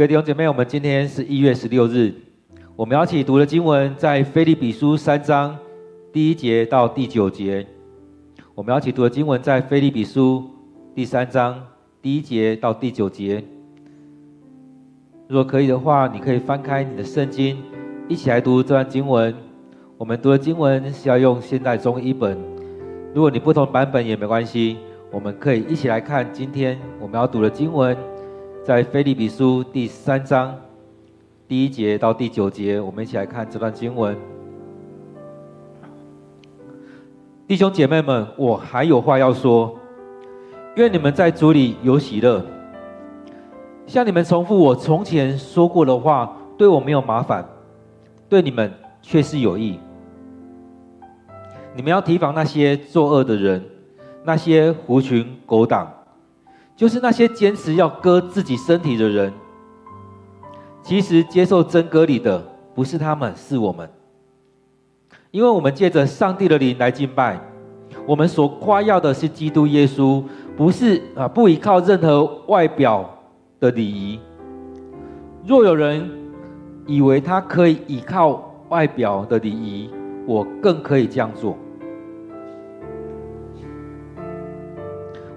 各位弟兄姐妹，我们今天是一月十六日，我们要一起读的经文在腓利比书三章第一节到第九节。我们要一起读的经文在腓利比书第三章第一节到第九节。如果可以的话，你可以翻开你的圣经，一起来读这段经文。我们读的经文是要用现代中译本，如果你不同版本也没关系，我们可以一起来看今天我们要读的经文。在腓利比书第三章第一节到第九节，我们一起来看这段经文。弟兄姐妹们，我还有话要说，愿你们在主里有喜乐。向你们重复我从前说过的话，对我没有麻烦，对你们却是有益。你们要提防那些作恶的人，那些狐群狗党。就是那些坚持要割自己身体的人，其实接受真割礼的不是他们，是我们。因为我们借着上帝的灵来敬拜，我们所夸耀的是基督耶稣，不是啊，不依靠任何外表的礼仪。若有人以为他可以依靠外表的礼仪，我更可以这样做。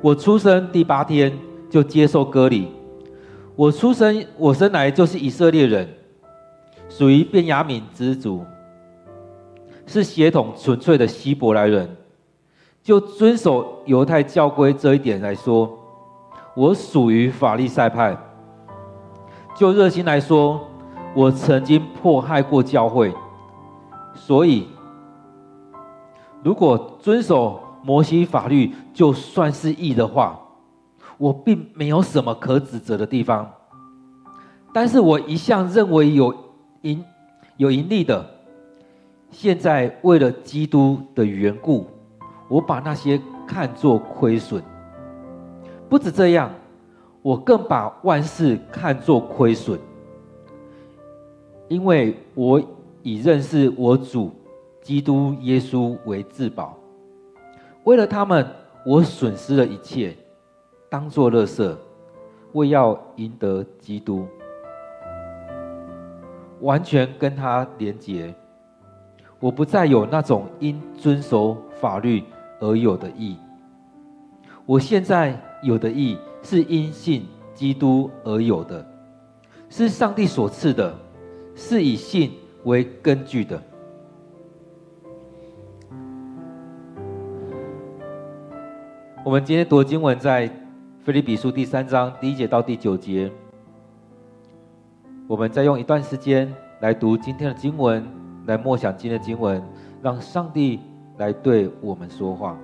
我出生第八天就接受割礼。我出生，我生来就是以色列人，属于便雅悯支族，是血统纯粹的希伯来人。就遵守犹太教规这一点来说，我属于法利赛派。就热心来说，我曾经迫害过教会。所以，如果遵守，摩西法律就算是义的话，我并没有什么可指责的地方。但是我一向认为有盈有盈利的，现在为了基督的缘故，我把那些看作亏损。不止这样，我更把万事看作亏损，因为我以认识我主基督耶稣为至宝。为了他们，我损失了一切，当作垃圾，为要赢得基督，完全跟他连结。我不再有那种因遵守法律而有的义。我现在有的义是因信基督而有的，是上帝所赐的，是以信为根据的。我们今天读的经文在腓立比书第三章第一节到第九节。我们再用一段时间来读今天的经文，来默想今天的经文，让上帝来对我们说话。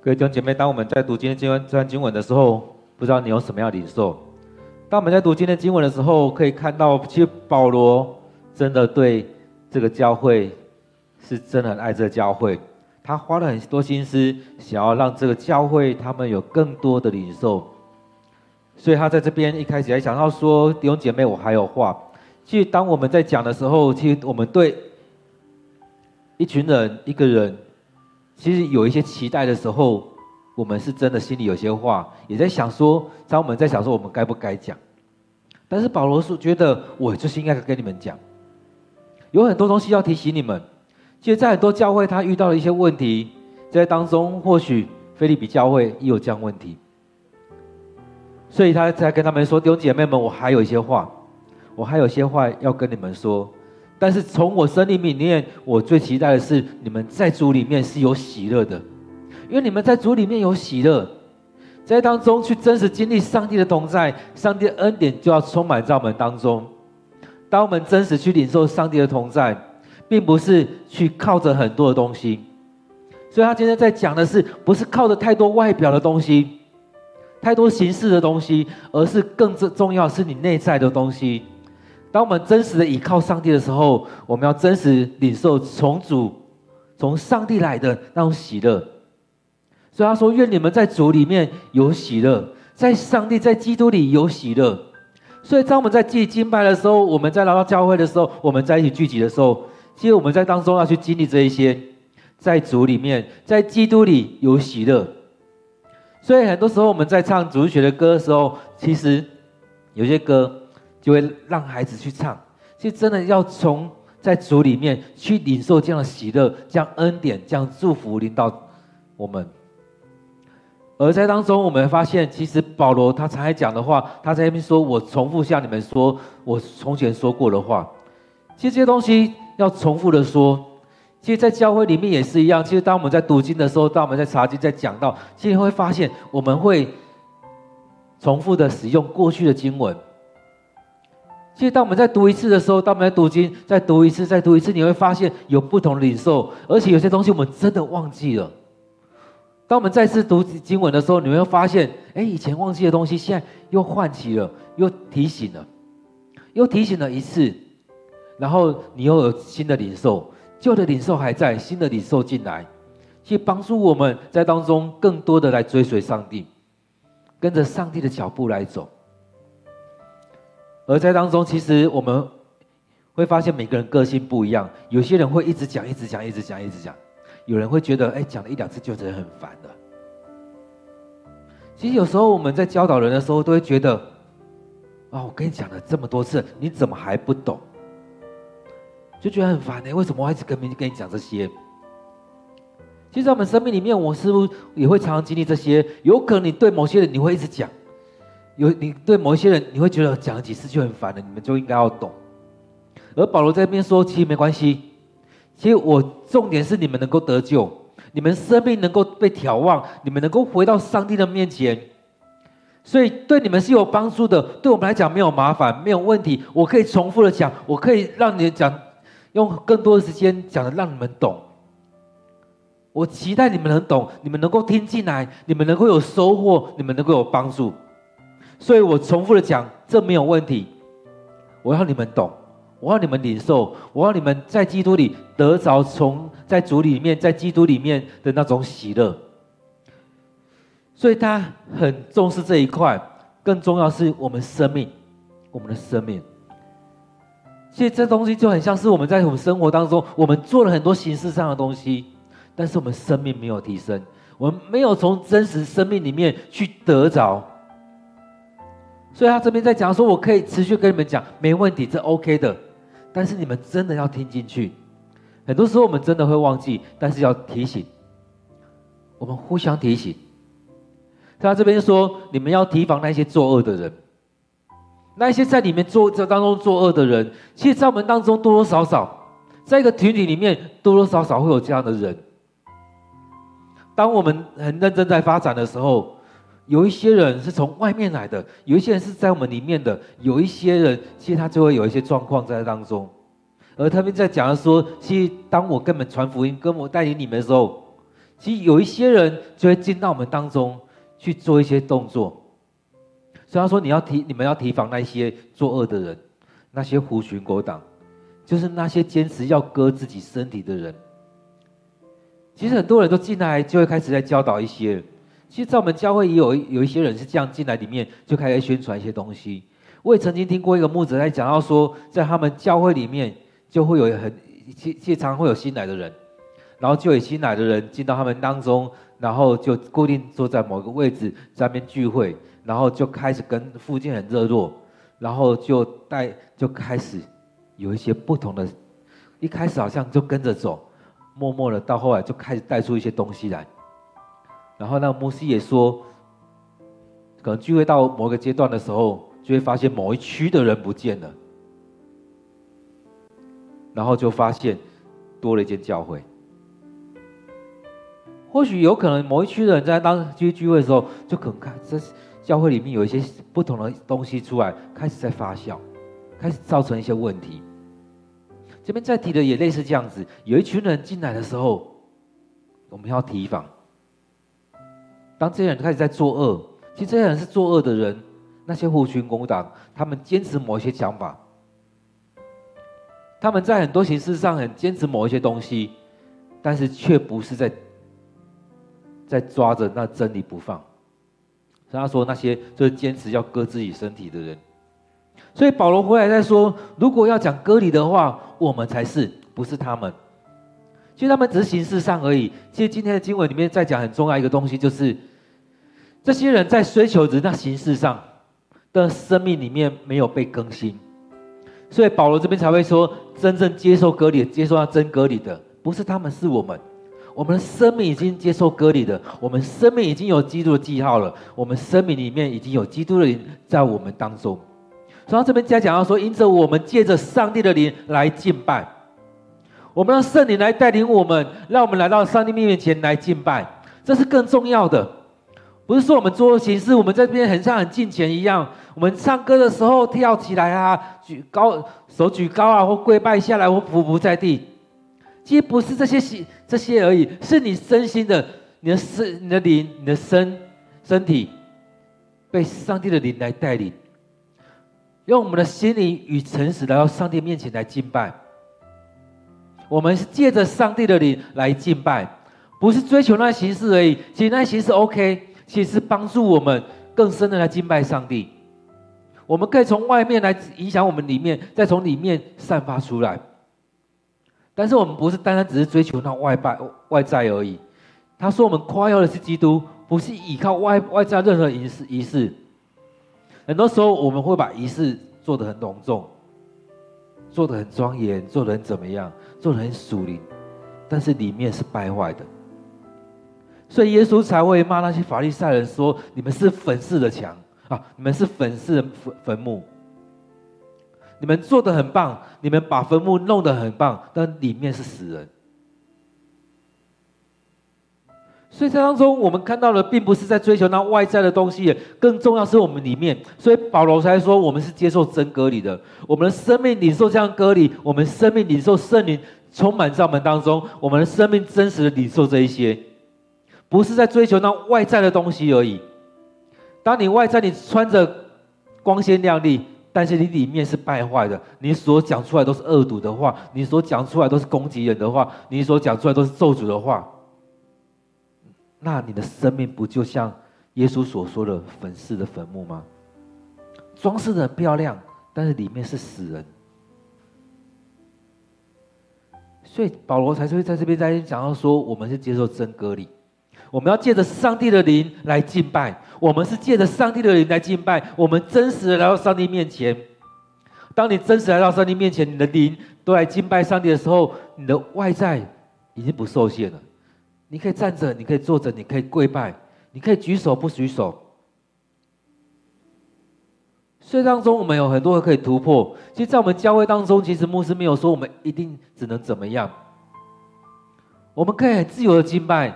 各位弟兄姐妹，当我们在读今天经文这段经文的时候，不知道你有什么样的领受？当我们在读今天经文的时候，可以看到，其实保罗真的对这个教会是真的很爱这个教会，他花了很多心思，想要让这个教会他们有更多的领受。所以他在这边一开始还想到说：“弟兄姐妹，我还有话。”其实当我们在讲的时候，其实我们对一群人、一个人，其实有一些期待的时候。我们是真的心里有些话，也在想说，当我们在想说，我们该不该讲？但是保罗是觉得，我就是应该跟你们讲，有很多东西要提醒你们。其实，在很多教会，他遇到了一些问题，在当中，或许腓利比教会也有这样问题，所以他在跟他们说：“弟兄姐妹们，我还有一些话，我还有一些话要跟你们说。但是从我生命里面，我最期待的是，你们在主里面是有喜乐的。”因为你们在主里面有喜乐，在当中去真实经历上帝的同在，上帝的恩典就要充满在我们当中。当我们真实去领受上帝的同在，并不是去靠着很多的东西。所以他今天在讲的是，不是靠着太多外表的东西，太多形式的东西，而是更重要是你内在的东西。当我们真实的倚靠上帝的时候，我们要真实领受从主、从上帝来的那种喜乐。所以他说：“愿你们在主里面有喜乐，在上帝在基督里有喜乐。”所以当我们在祭敬拜的时候，我们在来到教会的时候，我们在一起聚集的时候，其实我们在当中要去经历这一些，在主里面，在基督里有喜乐。所以很多时候我们在唱主学的歌的时候，其实有些歌就会让孩子去唱。其实真的要从在主里面去领受这样的喜乐，这样恩典，这样祝福领到我们。而在当中，我们发现，其实保罗他常爱讲的话，他在那边说：“我重复向你们说，我从前说过的话。”其实这些东西要重复的说。其实，在教会里面也是一样。其实，当我们在读经的时候，当我们在查经、在讲到，其实会发现，我们会重复的使用过去的经文。其实，当我们在读一次的时候，当我们在读经，再读一次、再读一次，你会发现有不同的领受，而且有些东西我们真的忘记了。当我们再次读经文的时候，你会发现，哎，以前忘记的东西，现在又唤起了，又提醒了，又提醒了一次，然后你又有新的领受，旧的领受还在，新的领受进来，去帮助我们在当中更多的来追随上帝，跟着上帝的脚步来走。而在当中，其实我们会发现每个人个性不一样，有些人会一直讲，一直讲，一直讲，一直讲。有人会觉得，哎，讲了一两次就觉得很烦的。其实有时候我们在教导人的时候，都会觉得，啊，我跟你讲了这么多次，你怎么还不懂？就觉得很烦呢。为什么我一直跟跟你讲这些？其实，在我们生命里面，我是不是也会常常经历这些？有可能你对某些人你会一直讲，有你对某一些人你会觉得讲几次就很烦了，你们就应该要懂。而保罗在这边说，其实没关系。其实我重点是你们能够得救，你们生命能够被眺望，你们能够回到上帝的面前，所以对你们是有帮助的。对我们来讲没有麻烦，没有问题。我可以重复的讲，我可以让你讲，用更多的时间讲的让你们懂。我期待你们能懂，你们能够听进来，你们能够有收获，你们能够有帮助。所以我重复的讲，这没有问题。我要你们懂。我要你们领受，我要你们在基督里得着从在主里面，在基督里面的那种喜乐。所以他很重视这一块，更重要是我们生命，我们的生命。其实这东西就很像是我们在我们生活当中，我们做了很多形式上的东西，但是我们生命没有提升，我们没有从真实生命里面去得着。所以他这边在讲说，我可以持续跟你们讲，没问题，这 OK 的。但是你们真的要听进去，很多时候我们真的会忘记，但是要提醒，我们互相提醒。他这边说，你们要提防那些作恶的人，那些在里面做这当中作恶的人，其实在我们当中多多少少，在一个群体里面多多少少会有这样的人。当我们很认真在发展的时候。有一些人是从外面来的，有一些人是在我们里面的，有一些人其实他就会有一些状况在当中。而他们在讲的说，其实当我跟你们传福音，跟我带领你们的时候，其实有一些人就会进到我们当中去做一些动作。虽然说：“你要提，你们要提防那些作恶的人，那些狐群狗党，就是那些坚持要割自己身体的人。”其实很多人都进来，就会开始在教导一些。其实，在我们教会也有有一些人是这样进来，里面就开始宣传一些东西。我也曾经听过一个牧者在讲到说，在他们教会里面，就会有很其其常常会有新来的人，然后就有新来的人进到他们当中，然后就固定坐在某个位置，在那边聚会。然后就开始跟附近很热络，然后就带就开始有一些不同的，一开始好像就跟着走，默默的到后来就开始带出一些东西来。然后那个牧师也说，可能聚会到某个阶段的时候，就会发现某一区的人不见了，然后就发现多了一间教会。或许有可能某一区的人在当聚聚会的时候，就可能看这。教会里面有一些不同的东西出来，开始在发酵，开始造成一些问题。这边在提的也类似这样子，有一群人进来的时候，我们要提防。当这些人开始在作恶，其实这些人是作恶的人，那些狐群狗党，他们坚持某一些想法，他们在很多形式上很坚持某一些东西，但是却不是在在抓着那真理不放。他说：“那些就是坚持要割自己身体的人，所以保罗回来再说，如果要讲割礼的话，我们才是，不是他们。其实他们只是形式上而已。其实今天的经文里面在讲很重要一个东西，就是这些人在追求着那形式上的生命里面没有被更新，所以保罗这边才会说，真正接受割礼、接受到真割礼的，不是他们，是我们。”我们的生命已经接受割礼的，我们生命已经有基督的记号了。我们生命里面已经有基督的灵在我们当中。所以这边加讲到说，因着我们借着上帝的灵来敬拜，我们让圣灵来带领我们，让我们来到上帝面前来敬拜，这是更重要的。不是说我们做形式，我们在这边很像很敬虔一样，我们唱歌的时候跳起来啊，举高手举高啊，或跪拜下来，或匍匐在地。其实不是这些这些而已，是你身心的，你的身、你的灵、你的身身体，被上帝的灵来带领，用我们的心灵与诚实来到上帝面前来敬拜。我们是借着上帝的灵来敬拜，不是追求那形式而已。其实那形式 OK，其实是帮助我们更深的来敬拜上帝。我们可以从外面来影响我们里面，再从里面散发出来。但是我们不是单单只是追求那外拜外在而已。他说我们夸耀的是基督，不是依靠外外在任何仪式仪式。很多时候我们会把仪式做得很隆重，做得很庄严，做得很怎么样，做得很属灵，但是里面是败坏的。所以耶稣才会骂那些法利赛人说：“你们是粉饰的墙啊，你们是粉饰的坟坟墓。”你们做的很棒，你们把坟墓弄得很棒，但里面是死人。所以在当中，我们看到的并不是在追求那外在的东西，更重要是我们里面。所以保罗才说，我们是接受真割礼的，我们的生命领受这样割礼，我们生命领受圣灵充满在我们当中，我们的生命真实的领受这一些，不是在追求那外在的东西而已。当你外在你穿着光鲜亮丽。但是你里面是败坏的，你所讲出来都是恶毒的话，你所讲出来都是攻击人的话，你所讲出来都是咒诅的话，那你的生命不就像耶稣所说的粉饰的坟墓吗？装饰的很漂亮，但是里面是死人。所以保罗才会在这边在讲到说，我们是接受真割礼。我们要借着上帝的灵来敬拜，我们是借着上帝的灵来敬拜，我们真实的来到上帝面前。当你真实来到上帝面前，你的灵都来敬拜上帝的时候，你的外在已经不受限了。你可以站着，你可以坐着，你可以跪拜，你可以举手不举手。所以当中我们有很多可以突破。其实，在我们教会当中，其实牧师没有说我们一定只能怎么样，我们可以很自由的敬拜。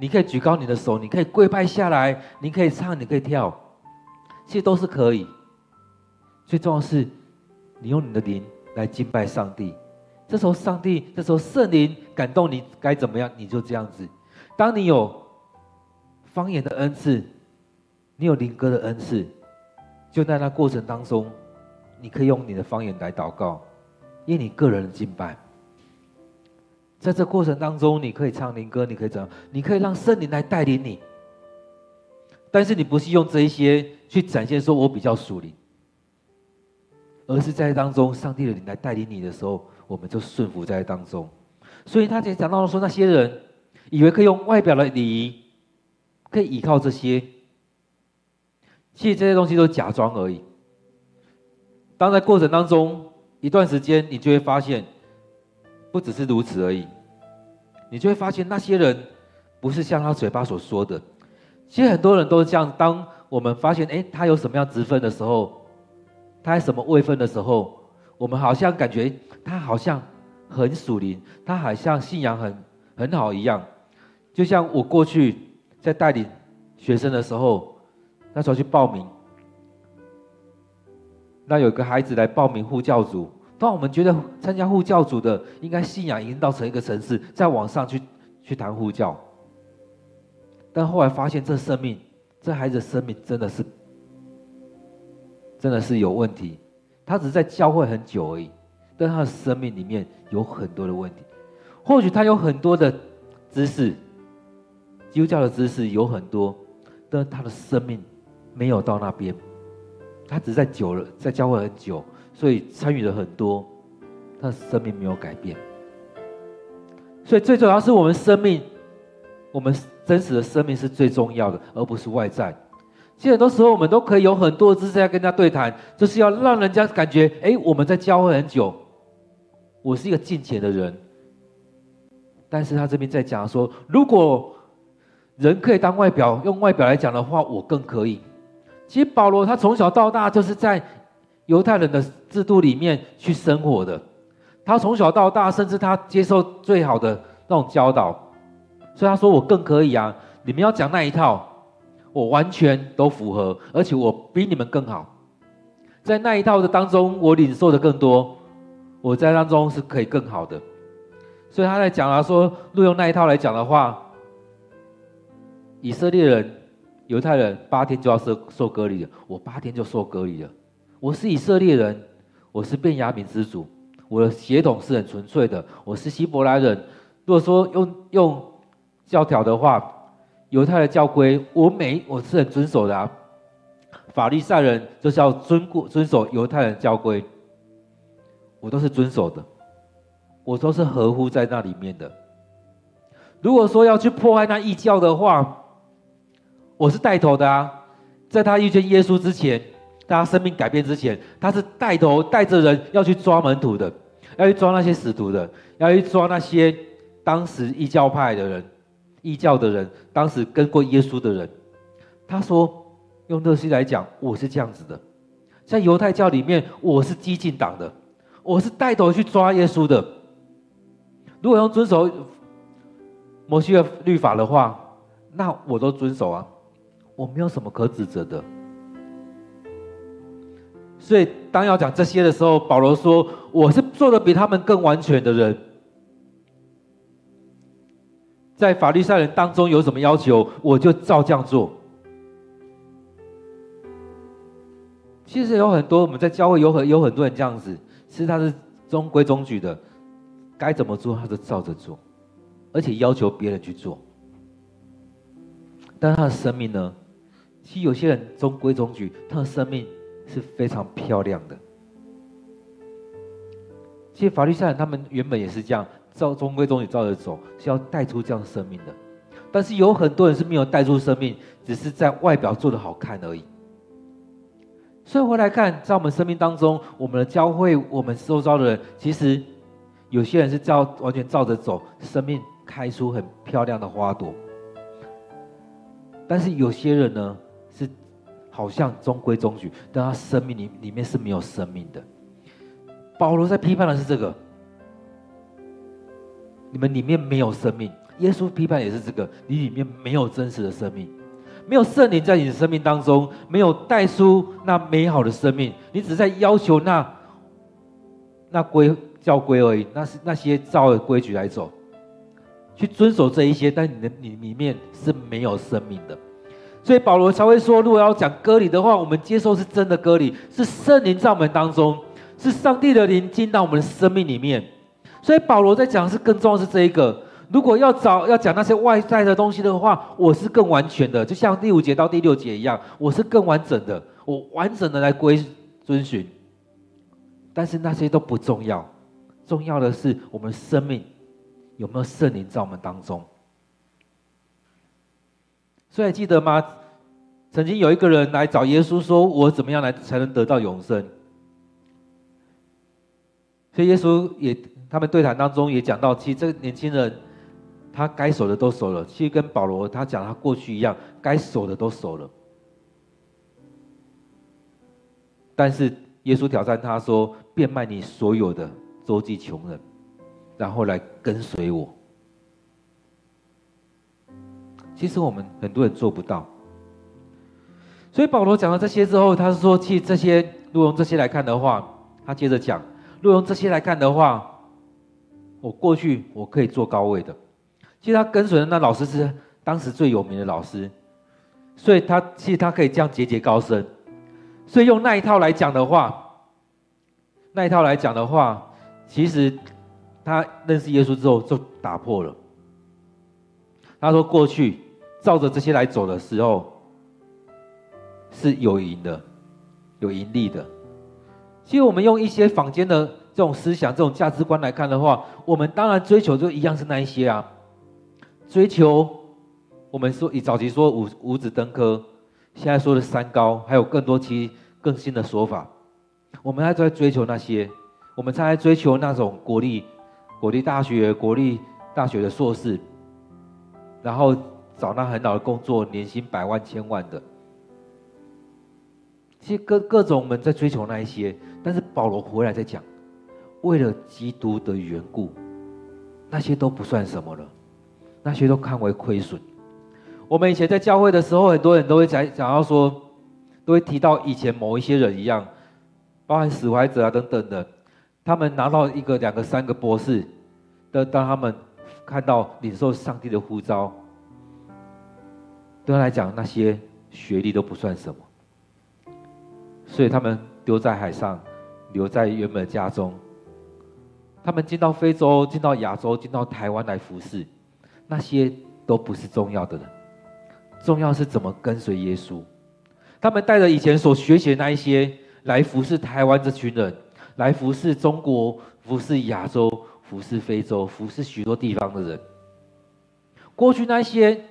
你可以举高你的手，你可以跪拜下来，你可以唱，你可以跳，其实都是可以。最重要是，你用你的灵来敬拜上帝。这时候，上帝，这时候圣灵感动你，该怎么样你就这样子。当你有方言的恩赐，你有灵歌的恩赐，就在那过程当中，你可以用你的方言来祷告，因为你个人的敬拜。在这过程当中，你可以唱灵歌，你可以怎样？你可以让圣灵来带领你。但是你不是用这一些去展现说我比较属灵，而是在当中，上帝的灵来带领你的时候，我们就顺服在当中。所以他才讲到了说，那些人以为可以用外表的礼仪，可以依靠这些，其实这些东西都是假装而已。当在过程当中一段时间，你就会发现。不只是如此而已，你就会发现那些人不是像他嘴巴所说的。其实很多人都是这样。当我们发现，哎，他有什么样职分的时候，他在什么位分的时候，我们好像感觉他好像很属灵，他好像信仰很很好一样。就像我过去在带领学生的时候，那时候去报名，那有个孩子来报名护教组。当我们觉得参加护教组的应该信仰已经到成一个层次，再往上去去谈护教，但后来发现这生命，这孩子的生命真的是真的是有问题。他只是在教会很久而已，但他的生命里面有很多的问题。或许他有很多的知识，基督教的知识有很多，但他的生命没有到那边。他只是在久了，在教会很久。所以参与了很多，他的生命没有改变。所以最重要是我们生命，我们真实的生命是最重要的，而不是外在。其实很多时候我们都可以有很多的知识要跟人家对谈，就是要让人家感觉，哎，我们在教会很久，我是一个进钱的人。但是他这边在讲说，如果人可以当外表，用外表来讲的话，我更可以。其实保罗他从小到大就是在。犹太人的制度里面去生活的，他从小到大，甚至他接受最好的那种教导，所以他说我更可以啊！你们要讲那一套，我完全都符合，而且我比你们更好，在那一套的当中，我领受的更多，我在当中是可以更好的。所以他在讲啊，说录用那一套来讲的话，以色列人、犹太人八天就要受受隔离了，我八天就受隔离了。我是以色列人，我是变雅悯之主，我的血统是很纯粹的。我是希伯来人。如果说用用教条的话，犹太的教规，我每我是很遵守的啊。法利赛人就是要遵过遵守犹太人教规，我都是遵守的，我都是合乎在那里面的。如果说要去破坏那异教的话，我是带头的啊，在他遇见耶稣之前。他生命改变之前，他是带头带着人要去抓门徒的，要去抓那些使徒的，要去抓那些当时异教派的人、异教的人，当时跟过耶稣的人。他说：“用乐西来讲，我是这样子的，在犹太教里面，我是激进党的，我是带头去抓耶稣的。如果用遵守摩西的律法的话，那我都遵守啊，我没有什么可指责的。”所以，当要讲这些的时候，保罗说：“我是做的比他们更完全的人。在法律赛人当中有什么要求，我就照这样做。”其实有很多我们在教会有很有很多人这样子，其实他是中规中矩的，该怎么做他就照着做，而且要求别人去做。但他的生命呢？其实有些人中规中矩，他的生命。是非常漂亮的。其实法律上他们原本也是这样，照中规中矩照着走，是要带出这样生命的。但是有很多人是没有带出生命，只是在外表做得好看而已。所以回来看，在我们生命当中，我们的教会，我们受召的人，其实有些人是照完全照着走，生命开出很漂亮的花朵。但是有些人呢？是好像中规中矩，但他生命里里面是没有生命的。保罗在批判的是这个，你们里面没有生命。耶稣批判也是这个，你里面没有真实的生命，没有圣灵在你的生命当中，没有带出那美好的生命，你只是在要求那那规教规而已，那是那些照的规矩来走，去遵守这一些，但你的你里面是没有生命的。所以保罗才会说，如果要讲割礼的话，我们接受是真的割礼，是圣灵在我们当中，是上帝的灵进到我们的生命里面。所以保罗在讲是更重要是这一个。如果要找要讲那些外在的东西的话，我是更完全的，就像第五节到第六节一样，我是更完整的，我完整的来归遵循。但是那些都不重要，重要的是我们生命有没有圣灵在我们当中。所以记得吗？曾经有一个人来找耶稣，说：“我怎么样来才能得到永生？”所以耶稣也他们对谈当中也讲到，其实这个年轻人他该守的都守了，其实跟保罗他讲他过去一样，该守的都守了。但是耶稣挑战他说：“变卖你所有的，周济穷人，然后来跟随我。”其实我们很多人做不到，所以保罗讲了这些之后，他是说，其实这些，如果用这些来看的话，他接着讲，如果用这些来看的话，我过去我可以做高位的。其实他跟随的那老师是当时最有名的老师，所以他其实他可以这样节节高升。所以用那一套来讲的话，那一套来讲的话，其实他认识耶稣之后就打破了。他说过去。照着这些来走的时候，是有赢的，有盈利的。其实我们用一些坊间的这种思想、这种价值观来看的话，我们当然追求就一样是那一些啊，追求我们说以早期说五五子登科，现在说的三高，还有更多其更新的说法，我们还在追求那些，我们才在追求那种国立国立大学、国立大学的硕士，然后。找那很好的工作，年薪百万、千万的，其实各各种我们在追求那一些，但是保罗回来在讲，为了基督的缘故，那些都不算什么了，那些都看为亏损。我们以前在教会的时候，很多人都会讲讲到说，都会提到以前某一些人一样，包含死怀者啊等等的，他们拿到一个、两个、三个博士，的当他们看到领受上帝的呼召。对他来讲，那些学历都不算什么，所以他们丢在海上，留在原本的家中。他们进到非洲，进到亚洲，进到台湾来服侍，那些都不是重要的人，重要是怎么跟随耶稣。他们带着以前所学习的那一些来服侍台湾这群人，来服侍中国，服侍亚洲，服侍非洲，服侍许多地方的人。过去那些。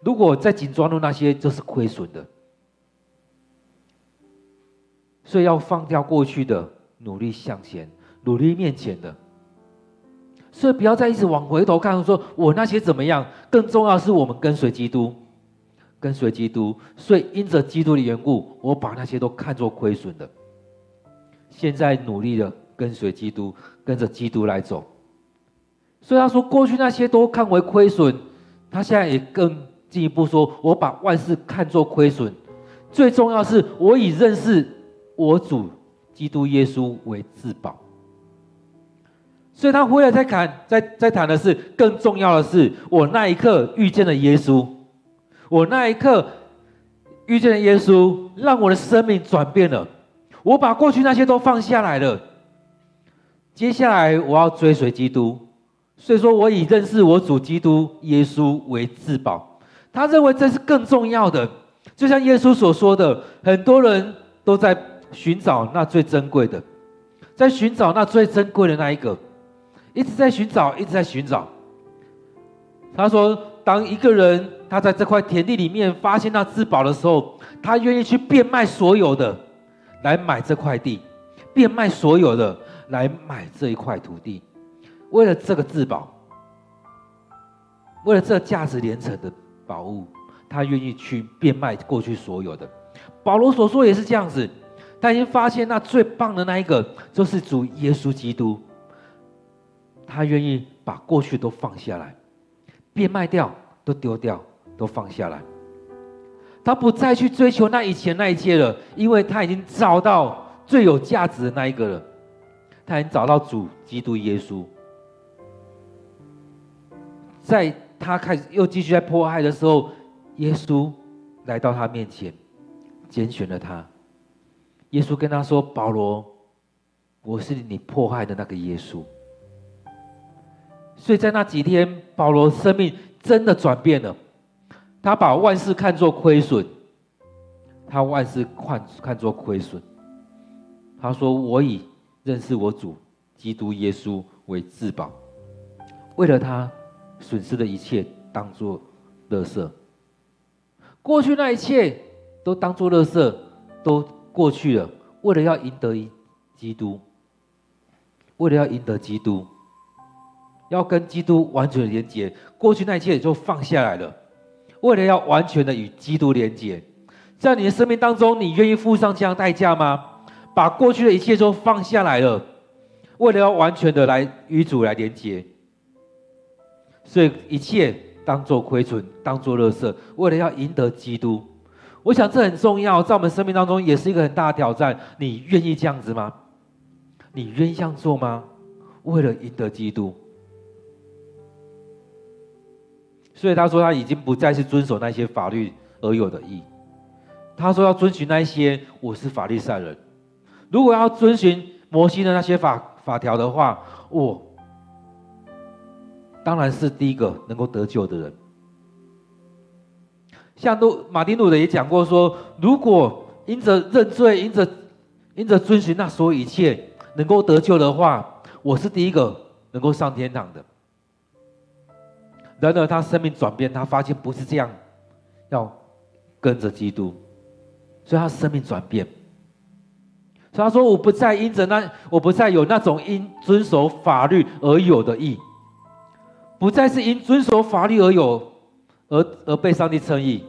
如果在紧抓住那些，就是亏损的，所以要放掉过去的，努力向前，努力面前的。所以不要再一直往回头看，说我那些怎么样？更重要是我们跟随基督，跟随基督。所以因着基督的缘故，我把那些都看作亏损的。现在努力的跟随基督，跟着基督来走。所以他说，过去那些都看为亏损，他现在也更。进一步说，我把万事看作亏损，最重要是我以认识我主基督耶稣为至宝。所以他回来再谈，再再谈的是更重要的是，我那一刻遇见了耶稣，我那一刻遇见了耶稣，让我的生命转变了。我把过去那些都放下来了，接下来我要追随基督。所以说，我以认识我主基督耶稣为至宝。他认为这是更重要的，就像耶稣所说的，很多人都在寻找那最珍贵的，在寻找那最珍贵的那一个，一直在寻找，一直在寻找。他说，当一个人他在这块田地里面发现那至宝的时候，他愿意去变卖所有的来买这块地，变卖所有的来买这一块土地，为了这个至宝，为了这价值连城的。宝物，他愿意去变卖过去所有的。保罗所说也是这样子，他已经发现那最棒的那一个就是主耶稣基督，他愿意把过去都放下来，变卖掉，都丢掉，都放下来。他不再去追求那以前那一切了，因为他已经找到最有价值的那一个了，他已经找到主基督耶稣。在他开始又继续在迫害的时候，耶稣来到他面前，拣选了他。耶稣跟他说：“保罗，我是你迫害的那个耶稣。”所以在那几天，保罗生命真的转变了。他把万事看作亏损，他万事看看作亏损。他说：“我以认识我主基督耶稣为至宝，为了他损失的一切当作乐色。过去那一切都当作乐色，都过去了。为了要赢得基督，为了要赢得基督。”要跟基督完全的连接，过去那一切也就放下来了。为了要完全的与基督连接，在你的生命当中，你愿意付上这样代价吗？把过去的一切都放下来了，为了要完全的来与主来连接，所以一切当做亏损，当做垃圾，为了要赢得基督。我想这很重要，在我们生命当中也是一个很大的挑战。你愿意这样子吗？你愿意这样做吗？为了赢得基督。所以他说他已经不再是遵守那些法律而有的义。他说要遵循那些，我是法律善人。如果要遵循摩西的那些法法条的话，我当然是第一个能够得救的人。像路马丁路德也讲过说，如果因着认罪，因着因着遵循那所有一切能够得救的话，我是第一个能够上天堂的。然而，他生命转变，他发现不是这样，要跟着基督，所以他生命转变。所以他说：“我不再因着那，我不再有那种因遵守法律而有的义，不再是因遵守法律而有而而被上帝称义，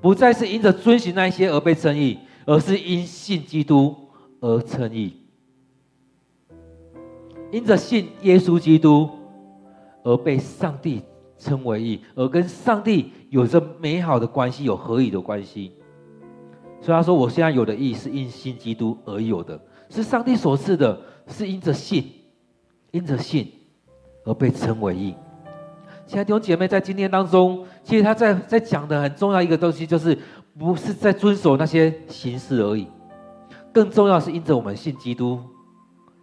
不再是因着遵循那一些而被称义，而是因信基督而称义，因着信耶稣基督而被上帝。”称为义，而跟上帝有着美好的关系，有合一的关系。所以他说：“我现在有的义是因信基督而有的，是上帝所赐的，是因着信，因着信而被称为义。”亲爱的弟兄姐妹，在今天当中，其实他在在讲的很重要一个东西，就是不是在遵守那些形式而已，更重要是因着我们信基督，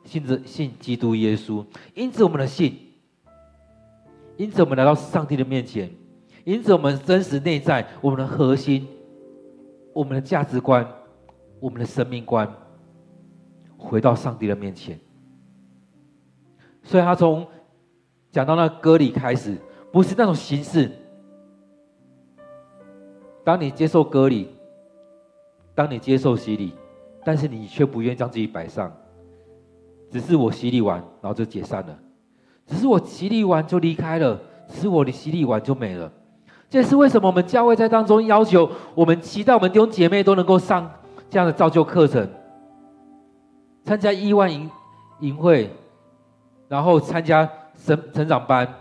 信着信基督耶稣，因着我们的信。因此，我们来到上帝的面前；因此，我们真实内在我们的核心、我们的价值观、我们的生命观，回到上帝的面前。所以，他从讲到那割礼开始，不是那种形式。当你接受割礼，当你接受洗礼，但是你却不愿意将自己摆上，只是我洗礼完，然后就解散了。只是我洗礼完就离开了，只是我的洗礼完就没了。这也是为什么我们教会在当中要求我们期待我们弟兄姐妹都能够上这样的造就课程，参加亿万营营会，然后参加成成长班，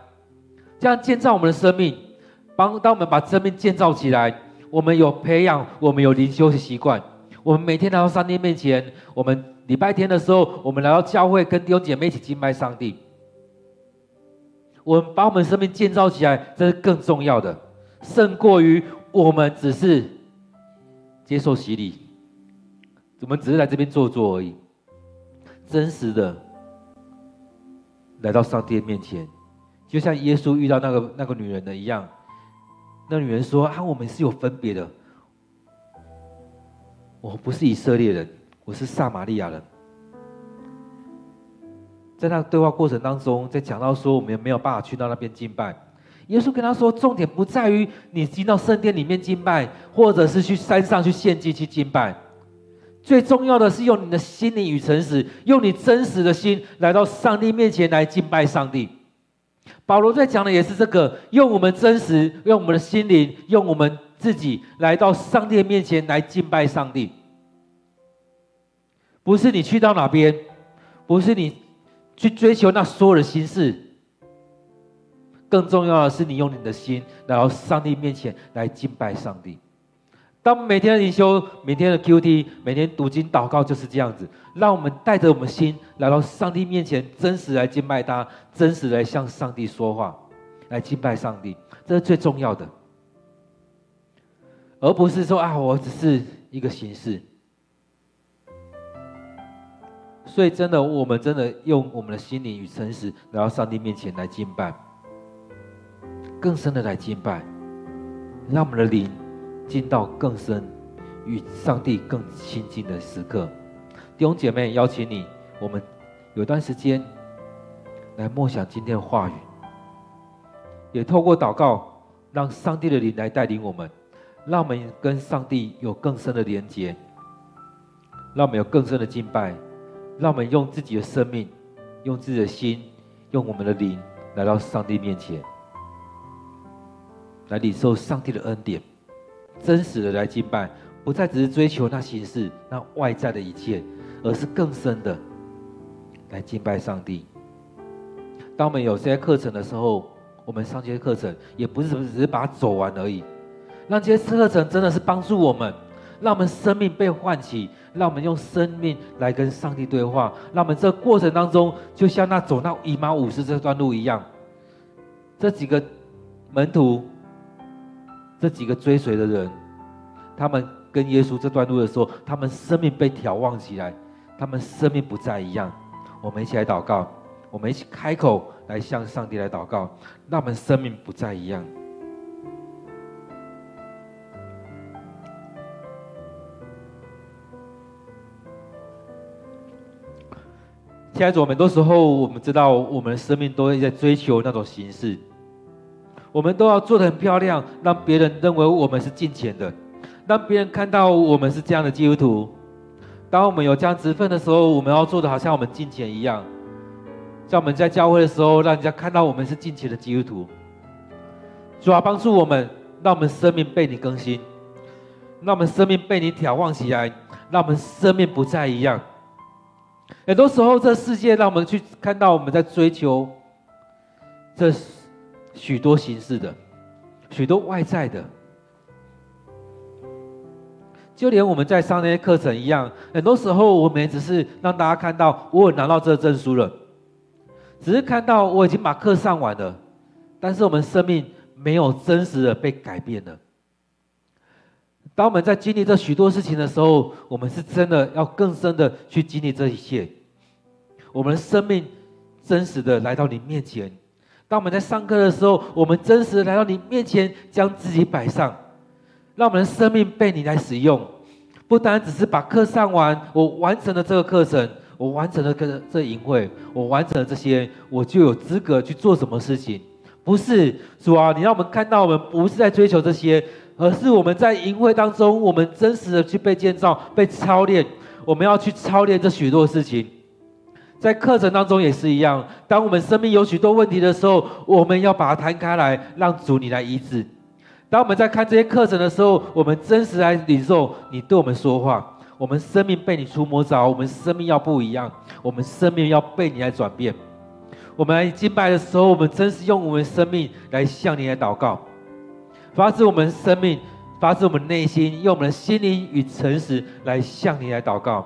这样建造我们的生命。帮当我们把生命建造起来，我们有培养，我们有灵修的习惯，我们每天来到上帝面前，我们礼拜天的时候，我们来到教会跟弟兄姐妹一起敬拜上帝。我们把我们生命建造起来，这是更重要的，胜过于我们只是接受洗礼，我们只是来这边坐坐而已。真实的来到上帝的面前，就像耶稣遇到那个那个女人的一样，那女人说：“啊，我们是有分别的，我不是以色列人，我是撒玛利亚人。”在那个对话过程当中，在讲到说我们没有办法去到那边敬拜，耶稣跟他说，重点不在于你进到圣殿里面敬拜，或者是去山上去献祭去敬拜，最重要的是用你的心灵与诚实，用你真实的心来到上帝面前来敬拜上帝。保罗在讲的也是这个，用我们真实，用我们的心灵，用我们自己来到上帝面前来敬拜上帝，不是你去到哪边，不是你。去追求那所有的形式，更重要的是你用你的心来到上帝面前来敬拜上帝。当每天的灵修、每天的 QT、每天读经祷告就是这样子，让我们带着我们心来到上帝面前，真实来敬拜他，真实来向上帝说话。来敬拜上帝，这是最重要的，而不是说啊，我只是一个形式。所以，真的，我们真的用我们的心灵与诚实来到上帝面前来敬拜，更深的来敬拜，让我们的灵进到更深与上帝更亲近的时刻。弟兄姐妹，邀请你，我们有段时间来默想今天的话语，也透过祷告，让上帝的灵来带领我们，让我们跟上帝有更深的连结，让我们有更深的敬拜。让我们用自己的生命，用自己的心，用我们的灵来到上帝面前，来领受上帝的恩典，真实的来敬拜，不再只是追求那形式、那外在的一切，而是更深的来敬拜上帝。当我们有这些课程的时候，我们上这些课程也不是只是把它走完而已，让这些课程真的是帮助我们。让我们生命被唤起，让我们用生命来跟上帝对话。让我们这过程当中，就像那走到以马忤斯这段路一样，这几个门徒，这几个追随的人，他们跟耶稣这段路的时候，他们生命被眺望起来，他们生命不再一样。我们一起来祷告，我们一起开口来向上帝来祷告，让我们生命不再一样。亲爱的主，很多时候我们知道，我们的生命都会在追求那种形式，我们都要做的很漂亮，让别人认为我们是敬虔的，让别人看到我们是这样的基督徒。当我们有这样职分的时候，我们要做的好像我们敬虔一样，像我们在教会的时候，让人家看到我们是敬虔的基督徒。主啊，帮助我们，让我们生命被你更新，让我们生命被你挑旺起来，让我们生命不再一样。很多时候，这世界让我们去看到我们在追求这许多形式的、许多外在的，就连我们在上那些课程一样。很多时候，我们也只是让大家看到我有拿到这个证书了，只是看到我已经把课上完了，但是我们生命没有真实的被改变了。当我们在经历这许多事情的时候，我们是真的要更深的去经历这一切。我们的生命真实的来到你面前。当我们在上课的时候，我们真实的来到你面前，将自己摆上，让我们的生命被你来使用。不单只是把课上完，我完成了这个课程，我完成了这这营会，我完成了这些，我就有资格去做什么事情？不是，主啊，你让我们看到，我们不是在追求这些。而是我们在营会当中，我们真实的去被建造、被操练。我们要去操练这许多事情，在课程当中也是一样。当我们生命有许多问题的时候，我们要把它摊开来，让主你来医治。当我们在看这些课程的时候，我们真实来领受你对我们说话。我们生命被你触摸着，我们生命要不一样，我们生命要被你来转变。我们来敬拜的时候，我们真实用我们生命来向你来祷告。发自我们生命，发自我们内心，用我们的心灵与诚实来向你来祷告。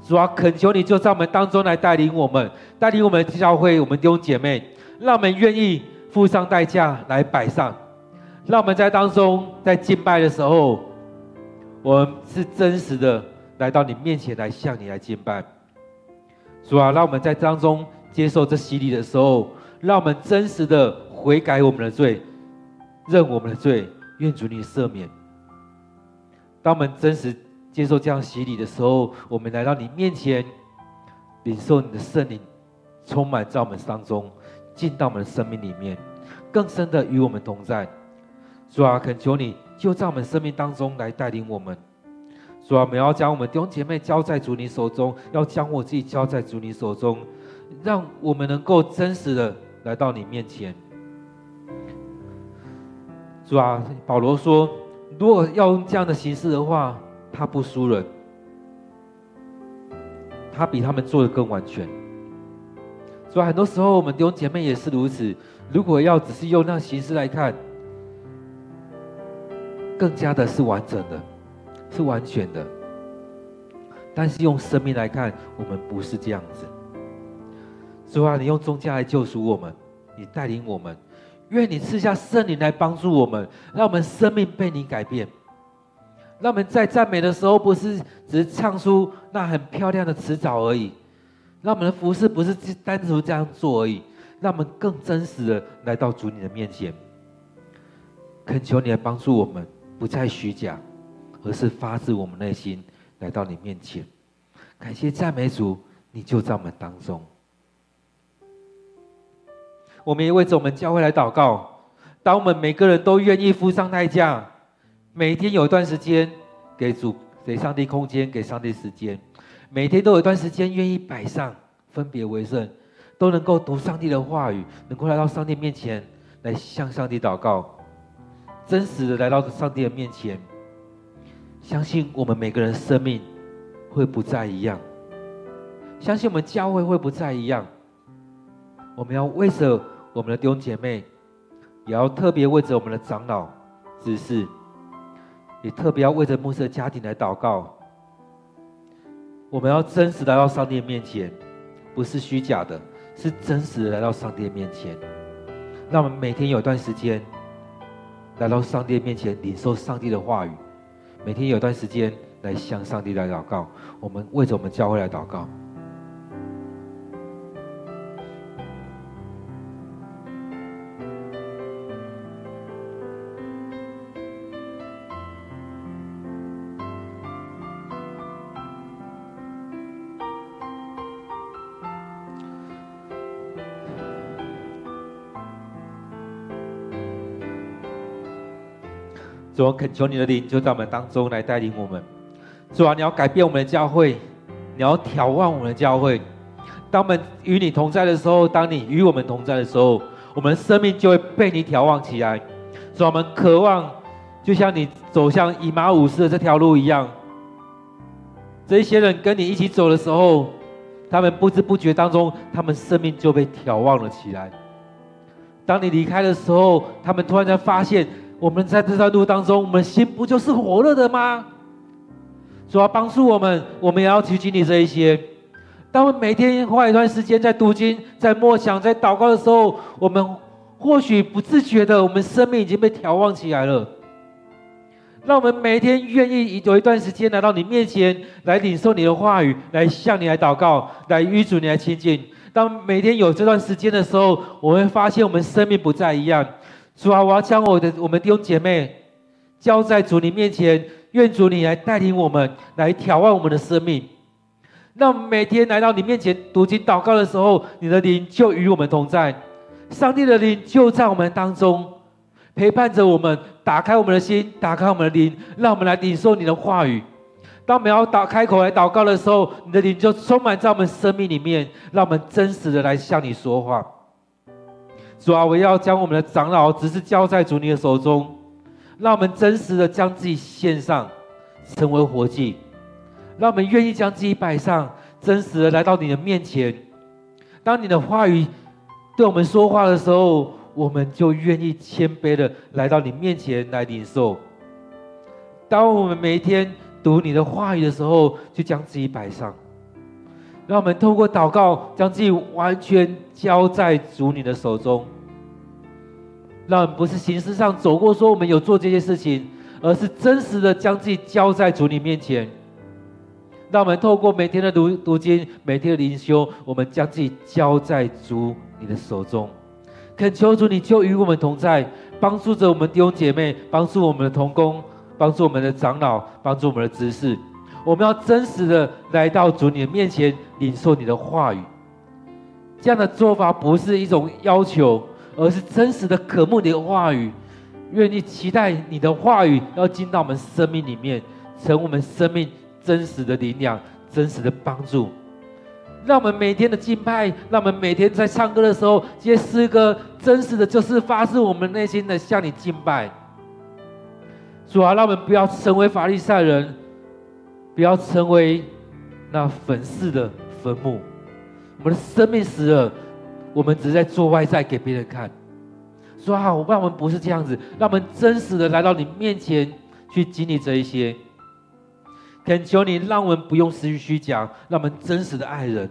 主啊，恳求你就在我们当中来带领我们，带领我们的教会，我们弟兄姐妹，让我们愿意付上代价来摆上，让我们在当中在敬拜的时候，我们是真实的来到你面前来向你来敬拜。主啊，让我们在当中接受这洗礼的时候，让我们真实的悔改我们的罪。认我们的罪，愿主你赦免。当我们真实接受这样洗礼的时候，我们来到你面前，领受你的圣灵，充满在我们当中，进到我们的生命里面，更深的与我们同在。主啊，恳求你就在我们生命当中来带领我们。主啊，我们要将我们弟兄姐妹交在主你手中，要将我自己交在主你手中，让我们能够真实的来到你面前。主啊，保罗说，如果要用这样的形式的话，他不输人，他比他们做的更完全。所以很多时候我们弟兄姐妹也是如此。如果要只是用那形式来看，更加的是完整的，是完全的。但是用生命来看，我们不是这样子。主啊，你用宗教来救赎我们，你带领我们。愿你赐下圣灵来帮助我们，让我们生命被你改变。让我们在赞美的时候，不是只是唱出那很漂亮的词藻而已；让我们的服事不是单独这样做而已；让我们更真实的来到主你的面前。恳求你来帮助我们，不再虚假，而是发自我们内心来到你面前。感谢赞美主，你就在我们当中。我们也为着我们教会来祷告。当我们每个人都愿意付上代价。每天有一段时间给主、给上帝空间、给上帝时间，每天都有一段时间愿意摆上，分别为圣，都能够读上帝的话语，能够来到上帝面前来向上帝祷告，真实的来到上帝的面前，相信我们每个人生命会不再一样，相信我们教会会不再一样。我们要为着我们的弟兄姐妹，也要特别为着我们的长老、执事。也特别要为着牧师的家庭来祷告。我们要真实来到上帝的面前，不是虚假的，是真实的来到上帝的面前。让我们每天有一段时间来到上帝的面前，领受上帝的话语。每天有一段时间来向上帝来祷告。我们为着我们教会来祷告。主，恳求你的灵就在我们当中来带领我们。主啊，你要改变我们的教会，你要眺望我们的教会。当我们与你同在的时候，当你与我们同在的时候，我们生命就会被你眺望起来。主，我们渴望，就像你走向以马忤斯的这条路一样。这些人跟你一起走的时候，他们不知不觉当中，他们生命就被眺望了起来。当你离开的时候，他们突然间发现。我们在这段路当中，我们心不就是火热的吗？主要帮助我们，我们也要去经历这一些。当我们每天花一段时间在读经、在默想、在祷告的时候，我们或许不自觉的，我们生命已经被调望起来了。让我们每天愿意有一段时间来到你面前，来领受你的话语，来向你来祷告，来与主你来亲近。当每天有这段时间的时候，我会发现我们生命不再一样。主啊，我要将我的我们弟兄姐妹交在主你面前，愿主你来带领我们，来挑望我们的生命。那我们每天来到你面前读经祷告的时候，你的灵就与我们同在，上帝的灵就在我们当中陪伴着我们，打开我们的心，打开我们的灵，让我们来领受你的话语。当我们要打开口来祷告的时候，你的灵就充满在我们生命里面，让我们真实的来向你说话。主啊，我要将我们的长老只是交在主你的手中，让我们真实的将自己献上，成为活祭，让我们愿意将自己摆上，真实的来到你的面前。当你的话语对我们说话的时候，我们就愿意谦卑的来到你面前来领受。当我们每一天读你的话语的时候，就将自己摆上。让我们透过祷告，将自己完全交在主你的手中。让我们不是形式上走过，说我们有做这些事情，而是真实的将自己交在主你面前。让我们透过每天的读读经，每天的灵修，我们将自己交在主你的手中。恳求主，你就与我们同在，帮助着我们弟兄姐妹，帮助我们的同工，帮助我们的长老，帮助我们的执事。我们要真实的来到主你的面前，领受你的话语。这样的做法不是一种要求，而是真实的渴慕你的话语，愿意期待你的话语要进到我们生命里面，成我们生命真实的力量、真实的帮助。让我们每天的敬拜，让我们每天在唱歌的时候，这些诗歌真实的就是发自我们内心的向你敬拜。主啊，让我们不要成为法利赛人。不要成为那粉饰的坟墓。我们的生命死了，我们只是在做外在给别人看。说好，我让我们不是这样子，让我们真实的来到你面前去经历这一些。恳求你，让我们不用失去虚假，让我们真实的爱人。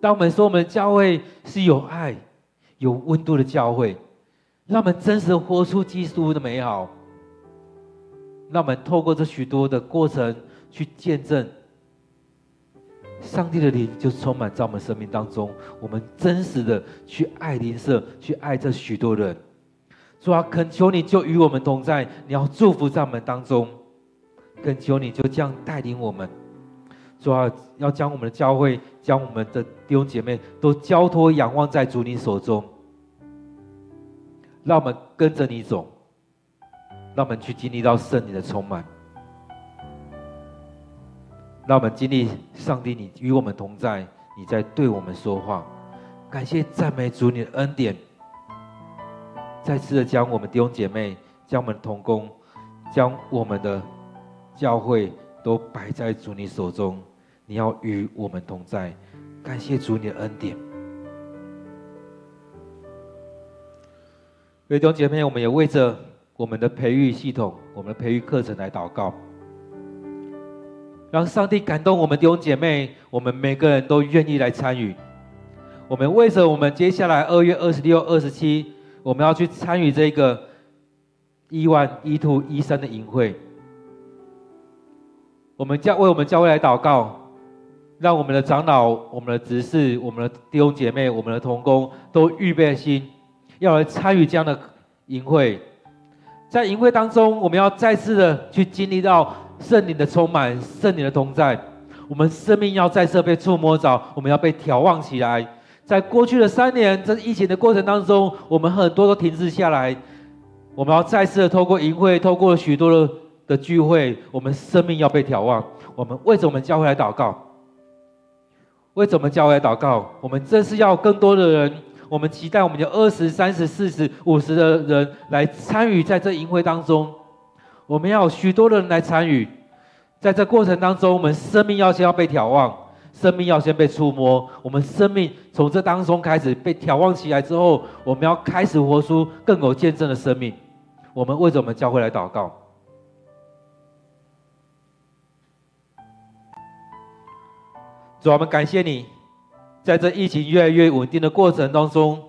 当我们说我们的教会是有爱、有温度的教会，让我们真实的活出基督的美好。让我们透过这许多的过程去见证，上帝的灵就充满在我们生命当中。我们真实的去爱灵舍，去爱这许多人。主啊，恳求你就与我们同在，你要祝福在我们当中。恳求你就这样带领我们。主啊，要将我们的教会，将我们的弟兄姐妹都交托仰望在主你手中，让我们跟着你走，让我们去经历到圣灵的充满，让我们经历上帝你与我们同在，你在对我们说话。感谢赞美主你的恩典，再次的将我们弟兄姐妹，将我们同工，将我们的教会都摆在主你手中。你要与我们同在，感谢主你的恩典。各位弟兄姐妹，我们也为着我们的培育系统、我们的培育课程来祷告，让上帝感动我们弟兄姐妹，我们每个人都愿意来参与。我们为着我们接下来二月二十六、二十七，我们要去参与这个一万一兔一三的营会，我们教为我们教会来祷告。让我们的长老、我们的执事、我们的弟兄姐妹、我们的同工都预备心，要来参与这样的营会。在营会当中，我们要再次的去经历到圣灵的充满、圣灵的同在。我们生命要再次被触摸着，我们要被眺望起来。在过去的三年，这疫情的过程当中，我们很多都停滞下来。我们要再次的透过营会，透过许多的的聚会，我们生命要被眺望。我们为着我们教会来祷告。为什么教会来祷告？我们这是要更多的人，我们期待我们有二十、三十、四十、五十的人来参与在这营会当中。我们要有许多的人来参与，在这过程当中，我们生命要先要被眺望，生命要先被触摸。我们生命从这当中开始被眺望起来之后，我们要开始活出更有见证的生命。我们为着我们教会来祷告。主，我们感谢你，在这疫情越来越稳定的过程当中，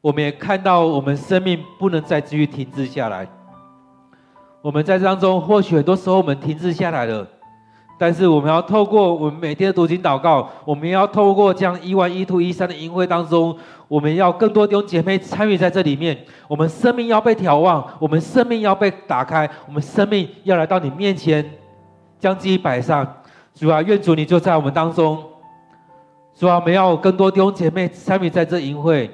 我们也看到我们生命不能再继续停滞下来。我们在这当中，或许很多时候我们停滞下来了，但是我们要透过我们每天的读经祷告，我们要透过这样一万一兔一三的营会当中，我们要更多弟兄姐妹参与在这里面。我们生命要被眺望，我们生命要被打开，我们生命要来到你面前，将自己摆上。主啊，愿主你就在我们当中。主啊，我们要有更多弟兄姐妹参与在这营会。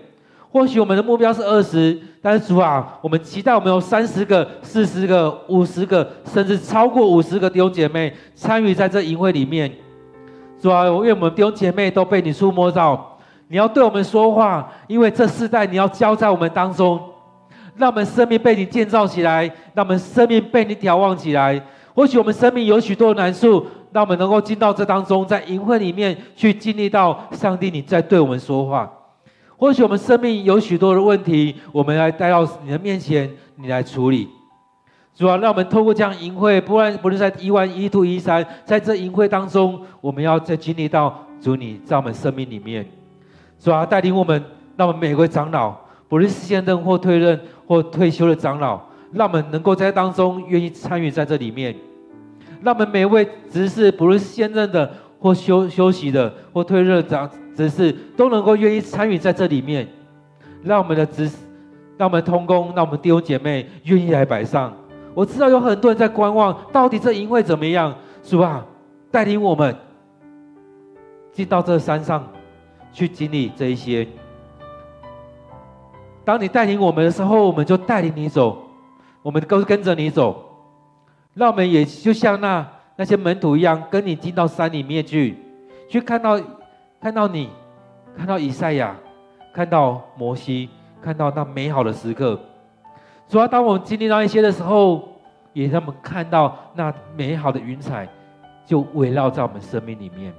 或许我们的目标是二十，但是主啊，我们期待我们有三十个、四十个、五十个，甚至超过五十个弟兄姐妹参与在这营会里面。主啊，我愿我们弟兄姐妹都被你触摸到，你要对我们说话，因为这世代你要交在我们当中，让我们生命被你建造起来，让我们生命被你眺望起来。或许我们生命有许多难处。让我们能够进到这当中，在营会里面去经历到上帝你在对我们说话。或许我们生命有许多的问题，我们来带到你的面前，你来处理。主啊，让我们透过这样营会，不论不论在一万一兔一三，在这营会当中，我们要再经历到主你在我们生命里面。主啊，带领我们，让我们每位长老，不论是现任或退任或退休的长老，让我们能够在当中愿意参与在这里面。让我们每一位执事，不论是现任的或休休息的或退任长执事，都能够愿意参与在这里面。让我们的执，让我们同工，让我们弟兄姐妹愿意来摆上。我知道有很多人在观望，到底这营会怎么样？主啊，带领我们进到这山上去经历这一些。当你带领我们的时候，我们就带领你走，我们都跟着你走。让我们也就像那那些门徒一样，跟你进到山里面去，去看到看到你，看到以赛亚，看到摩西，看到那美好的时刻。主要当我们经历到一些的时候，也让我们看到那美好的云彩，就围绕在我们生命里面。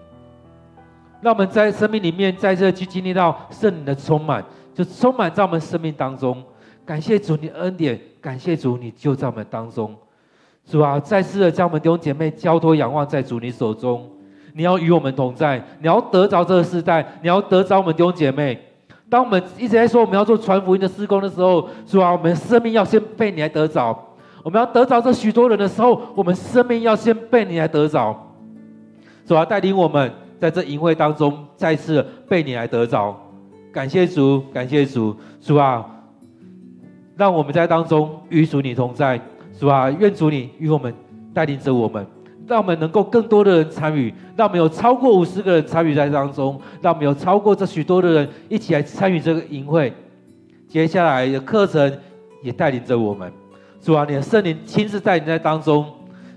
让我们在生命里面，在这去经历到圣灵的充满，就充满在我们生命当中。感谢主你恩典，感谢主你就在我们当中。主啊，再次的将我们弟兄姐妹交托仰望在主你手中，你要与我们同在，你要得着这个世代，你要得着我们弟兄姐妹。当我们一直在说我们要做传福音的施工的时候，主啊，我们生命要先被你来得着。我们要得着这许多人的时候，我们生命要先被你来得着。主啊，带领我们在这营会当中再次被你来得着。感谢主，感谢主，主啊，让我们在当中与主你同在。主啊，愿主你与我们带领着我们。让我们能够更多的人参与，让我们有超过五十个人参与在当中，让我们有超过这许多的人一起来参与这个营会。接下来的课程也带领着我们，主啊，你的圣灵亲自带领在当中，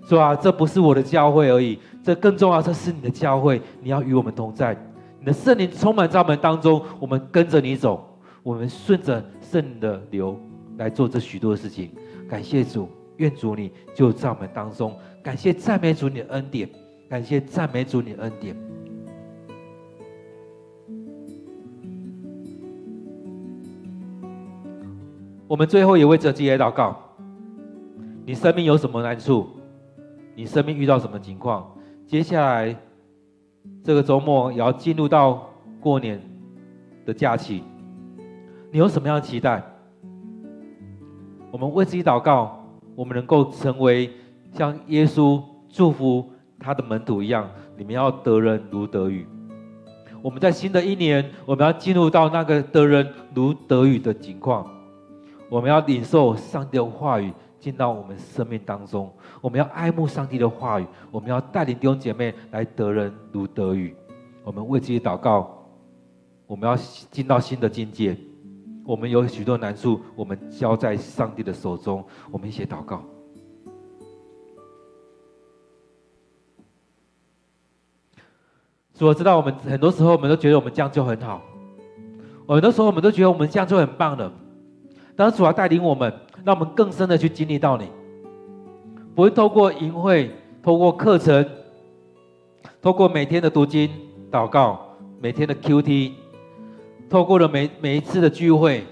主啊，这不是我的教会而已，这更重要，这是你的教会，你要与我们同在，你的圣灵充满在我们当中，我们跟着你走，我们顺着圣灵的流来做这许多的事情。感谢主，愿主你就在我们当中。感谢赞美主你的恩典，感谢赞美主你的恩典。我们最后也为着自己祷告。你生命有什么难处？你生命遇到什么情况？接下来这个周末也要进入到过年的假期，你有什么样的期待？我们为自己祷告，我们能够成为。像耶稣祝福他的门徒一样，你们要得人如得语。我们在新的一年，我们要进入到那个得人如得语的情况。我们要领受上帝的话语进到我们生命当中。我们要爱慕上帝的话语，我们要带领弟兄姐妹来得人如得语。我们为自己祷告，我们要进到新的境界。我们有许多难处，我们交在上帝的手中。我们一起祷告。主，我知道我们很多时候，我们都觉得我们这样就很好。很多时候，我们都觉得我们这样就很棒了。但是主要带领我们，让我们更深的去经历到你。不会透过营会，透过课程，透过每天的读经、祷告，每天的 QT，透过了每每一次的聚会，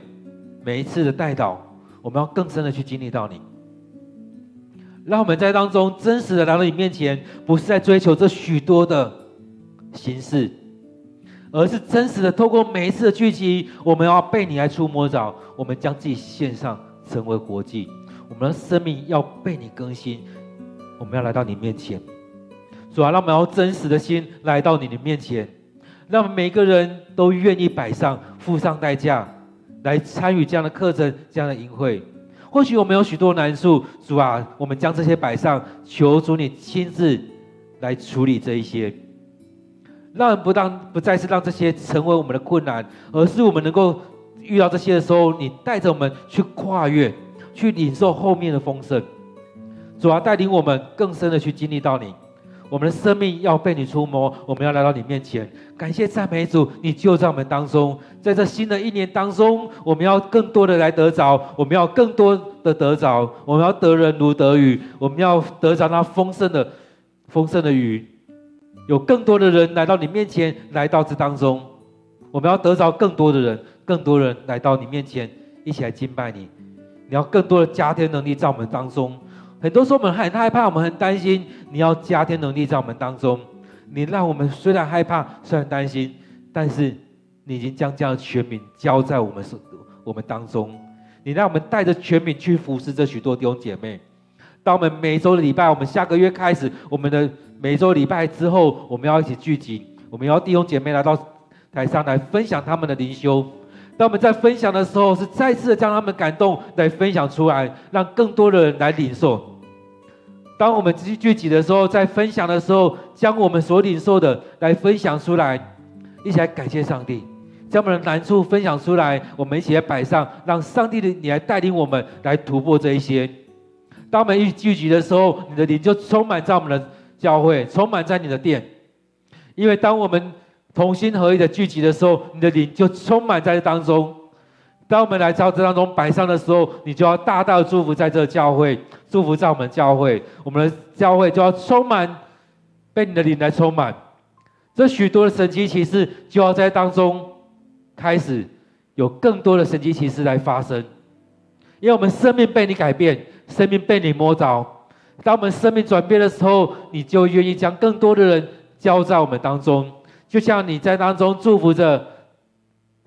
每一次的带导，我们要更深的去经历到你。让我们在当中真实的来到你面前，不是在追求这许多的。形式，而是真实的。透过每一次的聚集，我们要被你来触摸着，我们将自己献上，成为国际。我们的生命要被你更新，我们要来到你面前。主啊，让我们要真实的心来到你的面前，让每个人都愿意摆上、付上代价来参与这样的课程、这样的营会。或许我们有许多难处，主啊，我们将这些摆上，求主你亲自来处理这一些。让人不让不再是让这些成为我们的困难，而是我们能够遇到这些的时候，你带着我们去跨越，去领受后面的丰盛。主要带领我们更深的去经历到你，我们的生命要被你触摸，我们要来到你面前。感谢赞美主，你就在我们当中，在这新的一年当中，我们要更多的来得着，我们要更多的得着，我们要得人如得鱼，我们要得着那丰盛的丰盛的鱼。有更多的人来到你面前，来到这当中，我们要得着更多的人，更多人来到你面前，一起来敬拜你。你要更多的加添能力在我们当中。很多时候我们很害怕，我们很担心。你要加添能力在我们当中。你让我们虽然害怕，虽然担心，但是你已经将这样的权柄交在我们手我们当中。你让我们带着权柄去服侍这许多弟兄姐妹。当我们每周的礼拜，我们下个月开始，我们的。每周礼拜之后，我们要一起聚集，我们要弟兄姐妹来到台上来分享他们的灵修。当我们在分享的时候，是再次的将他们感动来分享出来，让更多的人来领受。当我们聚聚集的时候，在分享的时候，将我们所领受的来分享出来，一起来感谢上帝，将我们的难处分享出来，我们一起来摆上，让上帝的你来带领我们来突破这一些。当我们一聚集的时候，你的灵就充满在我们的。教会充满在你的殿，因为当我们同心合意的聚集的时候，你的灵就充满在当中。当我们来到这当中摆上的时候，你就要大大的祝福在这个教会，祝福在我们教会，我们的教会就要充满被你的灵来充满。这许多的神迹奇事就要在当中开始有更多的神迹奇事来发生，因为我们生命被你改变，生命被你摸着。当我们生命转变的时候，你就愿意将更多的人交在我们当中，就像你在当中祝福着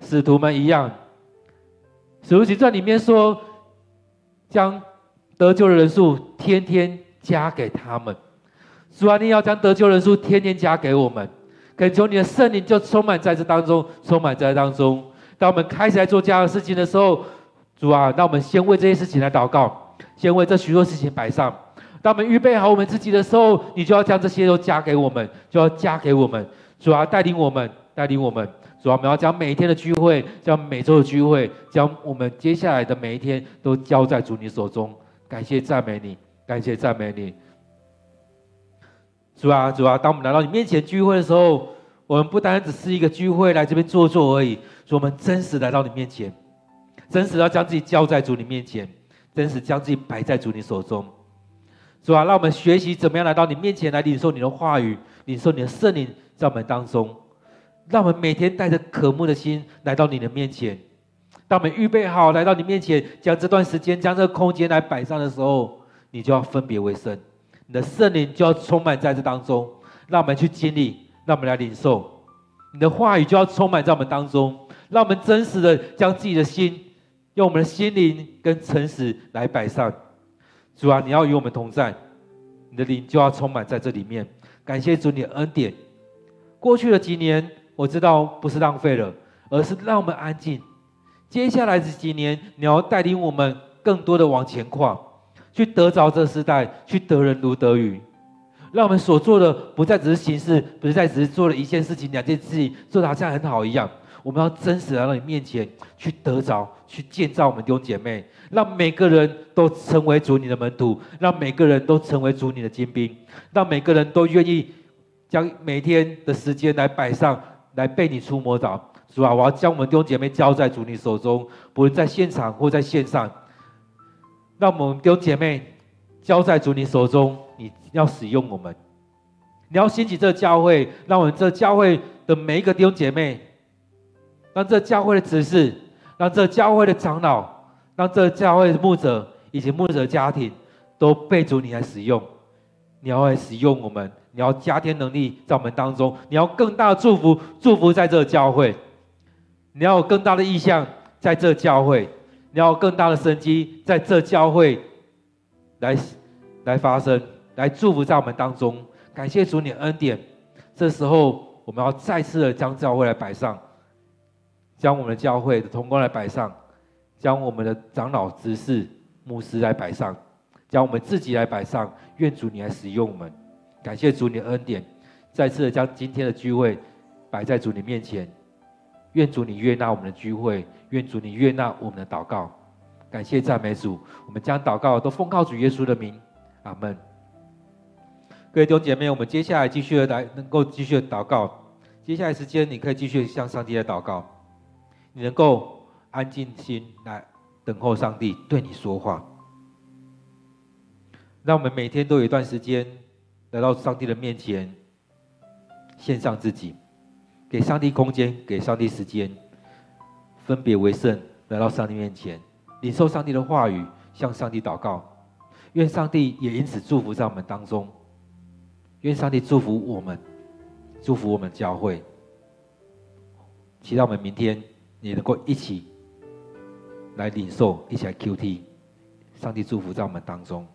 使徒们一样，《使徒行传》里面说，将得救的人数天天加给他们。主啊，你要将得救人数天天加给我们，恳求你的圣灵就充满在这当中，充满在当中。当我们开始来做这样的事情的时候，主啊，让我们先为这些事情来祷告，先为这许多事情摆上。当我们预备好我们自己的时候，你就要将这些都加给我们，就要加给我们。主啊，带领我们，带领我们。主啊，我们要将每一天的聚会，将每周的聚会，将我们接下来的每一天都交在主你手中。感谢赞美你，感谢赞美你。主啊，主啊，当我们来到你面前聚会的时候，我们不单只是一个聚会来这边坐坐而已，主，我们真实来到你面前，真实要将自己交在主你面前，真实将自己摆在主你手中。主啊，让我们学习怎么样来到你面前来领受你的话语，领受你的圣灵在我们当中。让我们每天带着渴慕的心来到你的面前。当我们预备好来到你面前，将这段时间、将这个空间来摆上的时候，你就要分别为圣。你的圣灵就要充满在这当中，让我们去经历，让我们来领受。你的话语就要充满在我们当中，让我们真实的将自己的心，用我们的心灵跟诚实来摆上。主啊，你要与我们同在，你的灵就要充满在这里面。感谢主你的恩典。过去的几年，我知道不是浪费了，而是让我们安静。接下来这几年，你要带领我们更多的往前跨。去得着这世代，去得人如得鱼，让我们所做的不再只是形式，不再只是做了一件事情、两件事情，做的好像很好一样。我们要真实来到你面前，去得着，去建造我们弟兄姐妹，让每个人都成为主你的门徒，让每个人都成为主你的精兵，让每个人都愿意将每天的时间来摆上，来被你触摸到。主啊，我要将我们弟兄姐妹交在主你手中，不论在现场或在线上。让我们弟兄姐妹交在主你手中，你要使用我们，你要兴起这教会，让我们这教会的每一个弟兄姐妹，让这教会的执事，让这教会的长老，让这教会的牧者以及牧者家庭，都被主你来使用。你要来使用我们，你要加添能力在我们当中，你要更大的祝福祝福在这教会，你要有更大的意向在这教会。你要更大的生机在这教会来来发生，来祝福在我们当中。感谢主你的恩典。这时候我们要再次的将教会来摆上，将我们的教会的同工来摆上，将我们的长老、执事、牧师来摆上，将我们自己来摆上。愿主你来使用我们。感谢主你的恩典。再次的将今天的聚会摆在主你面前。愿主你悦纳我们的聚会。愿主你悦纳我们的祷告，感谢赞美主。我们将祷告都奉靠主耶稣的名，阿门。各位弟兄姐妹，我们接下来继续的来，能够继续祷告。接下来时间，你可以继续向上帝来祷告。你能够安静心来等候上帝对你说话。让我们每天都有一段时间来到上帝的面前，献上自己，给上帝空间，给上帝时间。分别为圣，来到上帝面前，领受上帝的话语，向上帝祷告。愿上帝也因此祝福在我们当中。愿上帝祝福我们，祝福我们教会。期待我们明天也能够一起来领受，一起来 QT。上帝祝福在我们当中。